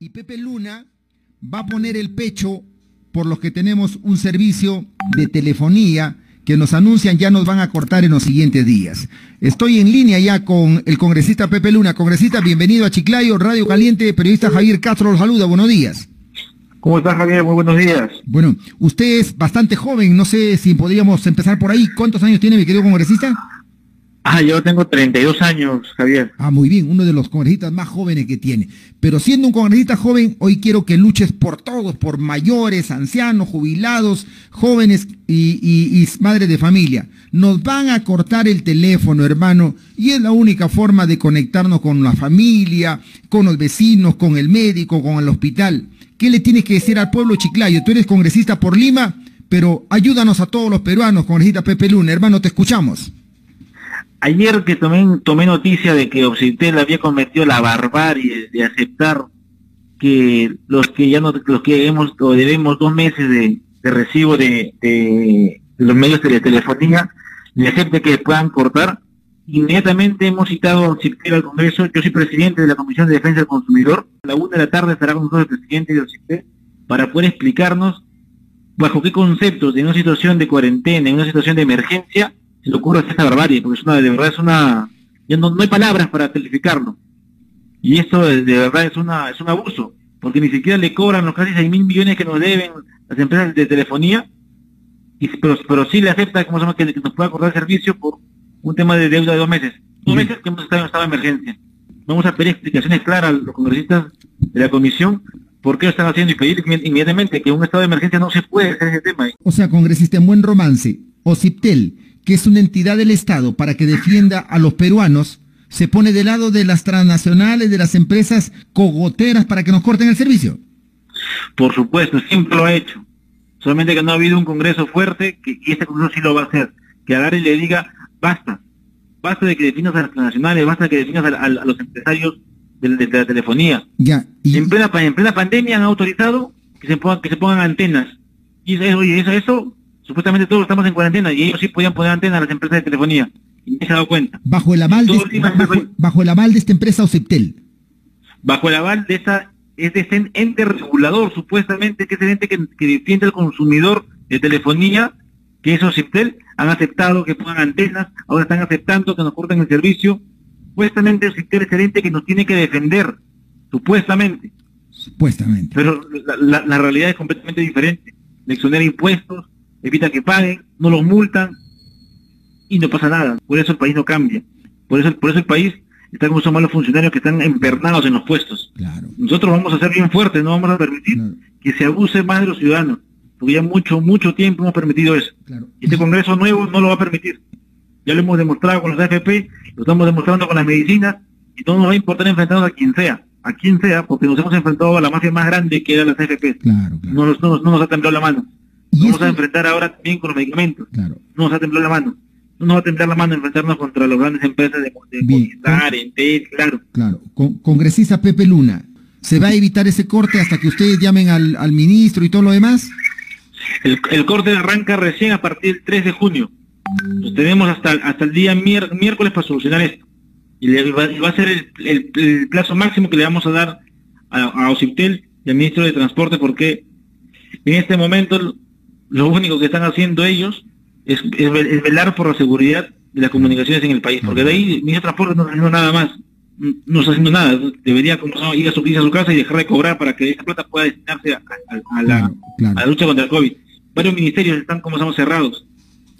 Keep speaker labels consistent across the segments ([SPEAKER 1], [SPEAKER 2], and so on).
[SPEAKER 1] y Pepe Luna va a poner el pecho por los que tenemos un servicio de telefonía que nos anuncian ya nos van a cortar en los siguientes días. Estoy en línea ya con el congresista Pepe Luna. Congresista, bienvenido a Chiclayo, Radio Caliente, periodista Javier Castro los saluda, buenos días.
[SPEAKER 2] ¿Cómo estás Javier? Muy buenos días.
[SPEAKER 1] Bueno, usted es bastante joven, no sé si podríamos empezar por ahí. ¿Cuántos años tiene mi querido congresista?
[SPEAKER 2] Ah, yo tengo 32 años, Javier.
[SPEAKER 1] Ah, muy bien, uno de los congresistas más jóvenes que tiene. Pero siendo un congresista joven, hoy quiero que luches por todos, por mayores, ancianos, jubilados, jóvenes y, madres de familia. Nos van a cortar el teléfono, hermano, y es la única forma de conectarnos con la familia, con los vecinos, con el médico, con el hospital. ¿Qué le tienes que decir al pueblo chiclayo? Tú eres congresista por Lima, pero ayúdanos a todos los peruanos, congresista Pepe Luna. Hermano, te escuchamos.
[SPEAKER 2] Ayer que tomé, tomé noticia de que Occitel había cometido la barbarie de aceptar que los que ya no, los que hemos o debemos dos meses de, recibo de, los medios de telefonía, le acepte que puedan cortar, inmediatamente hemos citado a Occitel al Congreso, yo soy presidente de la Comisión de Defensa del Consumidor, a la una de la tarde estará con nosotros el presidente de Occitel para poder explicarnos bajo qué conceptos de una situación de cuarentena, en una situación de emergencia, se le ocurre esta barbarie, porque es una, de verdad es una, ya no, hay palabras para calificarlo. Y esto de, verdad es una, es un abuso, porque ni siquiera le cobran los casi 6 mil millones que nos deben las empresas de telefonía, y, pero, pero sí le acepta como se que, que, nos pueda acordar el servicio por un tema de deuda de dos meses. Dos meses que hemos estado en estado de emergencia. Vamos a pedir explicaciones claras a los congresistas de la comisión por qué lo están haciendo y pedir inmediatamente que un estado de emergencia no se puede hacer ese tema.
[SPEAKER 1] O sea, congresista, en buen romance, Ociptel que es una entidad del Estado para que defienda a los peruanos, se pone del lado de las transnacionales, de las empresas cogoteras para que nos corten el servicio.
[SPEAKER 2] Por supuesto, siempre lo ha hecho. Solamente que no ha habido un Congreso fuerte, que, y este Congreso sí lo va a hacer, que agarre y le diga, basta, basta de que definas a las transnacionales, basta de que definas a, los empresarios de, la telefonía.
[SPEAKER 1] Ya,
[SPEAKER 2] y... en, plena, en plena pandemia han autorizado que se pongan, que se pongan antenas. Y eso, oye, eso, eso supuestamente todos estamos en cuarentena y ellos sí podían poner antena a las empresas de telefonía. Y no se ha dado cuenta.
[SPEAKER 1] Bajo el aval, de, bajo, el aval de esta empresa Ociptel.
[SPEAKER 2] Bajo el aval de esa es de ese ente regulador, supuestamente, que es el ente que, defiende al consumidor de telefonía, que es Ociptel, han aceptado que pongan antenas, ahora están aceptando que nos corten el servicio. Supuestamente Ociptel es el ente que nos tiene que defender, supuestamente.
[SPEAKER 1] Supuestamente.
[SPEAKER 2] Pero la, la realidad es completamente diferente. Le exonera impuestos, evita que paguen, no los multan y no pasa nada. Por eso el país no cambia. Por eso, por eso el país está con esos malos funcionarios que están empernados en los puestos.
[SPEAKER 1] Claro.
[SPEAKER 2] Nosotros vamos a ser bien fuertes, no vamos a permitir que se abuse más de los ciudadanos. Porque ya mucho, mucho tiempo hemos permitido eso. Y este Congreso nuevo no lo va a permitir. Ya lo hemos demostrado con los AFP, lo estamos demostrando con las medicinas, y no nos va a importar enfrentarnos a quien sea, a quien sea, porque nos hemos enfrentado a la mafia más grande que era las AFP.
[SPEAKER 1] Claro,
[SPEAKER 2] no, no, nos ha temblado la mano. Vamos a enfrentar ahora también con los medicamentos.
[SPEAKER 1] Claro.
[SPEAKER 2] No nos va a temblar la mano. No nos va a temblar la mano enfrentarnos contra las grandes empresas de, de Entel, claro.
[SPEAKER 1] Claro. congresista Pepe Luna, ¿se va a evitar ese corte hasta que ustedes llamen al, ministro y todo lo demás?
[SPEAKER 2] El, corte arranca recién a partir del 3 de junio. Tenemos hasta, hasta el día miércoles para solucionar esto. Y, va, a ser el, plazo máximo que le vamos a dar a, a Ociptel y al ministro de Transporte porque en este momento lo único que están haciendo ellos es, velar por la seguridad de las comunicaciones en el país, porque de ahí mi transporte no está haciendo nada más, no está haciendo nada, debería como ir a su, a su casa y dejar de cobrar para que esa plata pueda destinarse a, la, lucha contra el COVID. Varios ministerios están como estamos cerrados,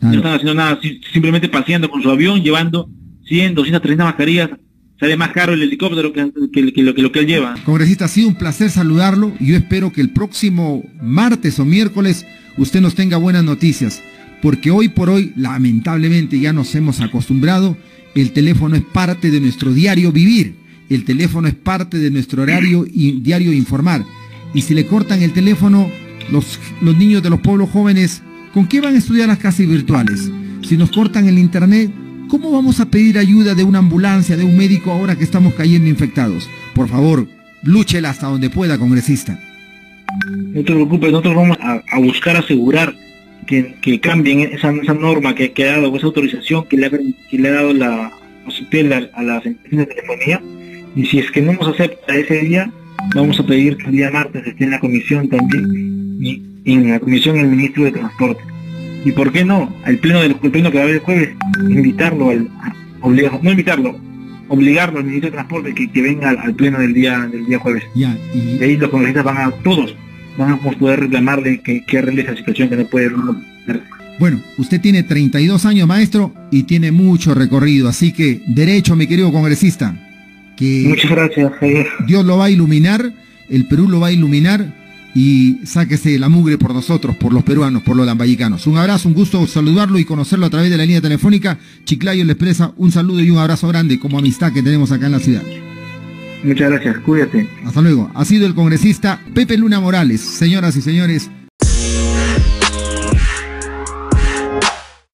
[SPEAKER 2] no están haciendo nada, simplemente paseando con su avión, llevando 100, 230 mascarillas sale más caro el helicóptero que, lo, que, lo que él lleva.
[SPEAKER 1] Congresista, ha sido un placer saludarlo y yo espero que el próximo martes o miércoles usted nos tenga buenas noticias, porque hoy por hoy, lamentablemente, ya nos hemos acostumbrado, el teléfono es parte de nuestro diario vivir, el teléfono es parte de nuestro horario y diario informar. Y si le cortan el teléfono, los, los niños de los pueblos jóvenes, ¿con qué van a estudiar las clases virtuales? Si nos cortan el internet, ¿cómo vamos a pedir ayuda de una ambulancia, de un médico ahora que estamos cayendo infectados? Por favor, lúchela hasta donde pueda, congresista.
[SPEAKER 2] No te preocupes, nosotros vamos a, buscar asegurar que, cambien esa, norma que, ha dado, esa autorización que le ha, que le ha dado la a, a las empresas de telefonía. Y si es que no nos acepta ese día, vamos a pedir que el día martes esté en la comisión también, y en la comisión el ministro de Transporte. Y por qué no, al pleno del pleno que va a haber el jueves, invitarlo al, no invitarlo, obligarlo al ministro de Transporte que, que venga al, pleno del día del día jueves. Ya, y... ahí los congresistas van a, todos, van a poder reclamarle que, que arregle esa situación que no puede
[SPEAKER 1] bueno, usted tiene 32 años, maestro, y tiene mucho recorrido, así que derecho, mi querido congresista. Que
[SPEAKER 2] Muchas gracias, Javier.
[SPEAKER 1] Dios lo va a iluminar, el Perú lo va a iluminar y sáquese la mugre por nosotros, por los peruanos, por los lambayicanos. Un abrazo, un gusto saludarlo y conocerlo a través de la línea telefónica. Chiclayo le expresa un saludo y un abrazo grande como amistad que tenemos acá en la ciudad.
[SPEAKER 2] Muchas gracias, cuídate.
[SPEAKER 1] Hasta luego. Ha sido el congresista Pepe Luna Morales. Señoras y señores,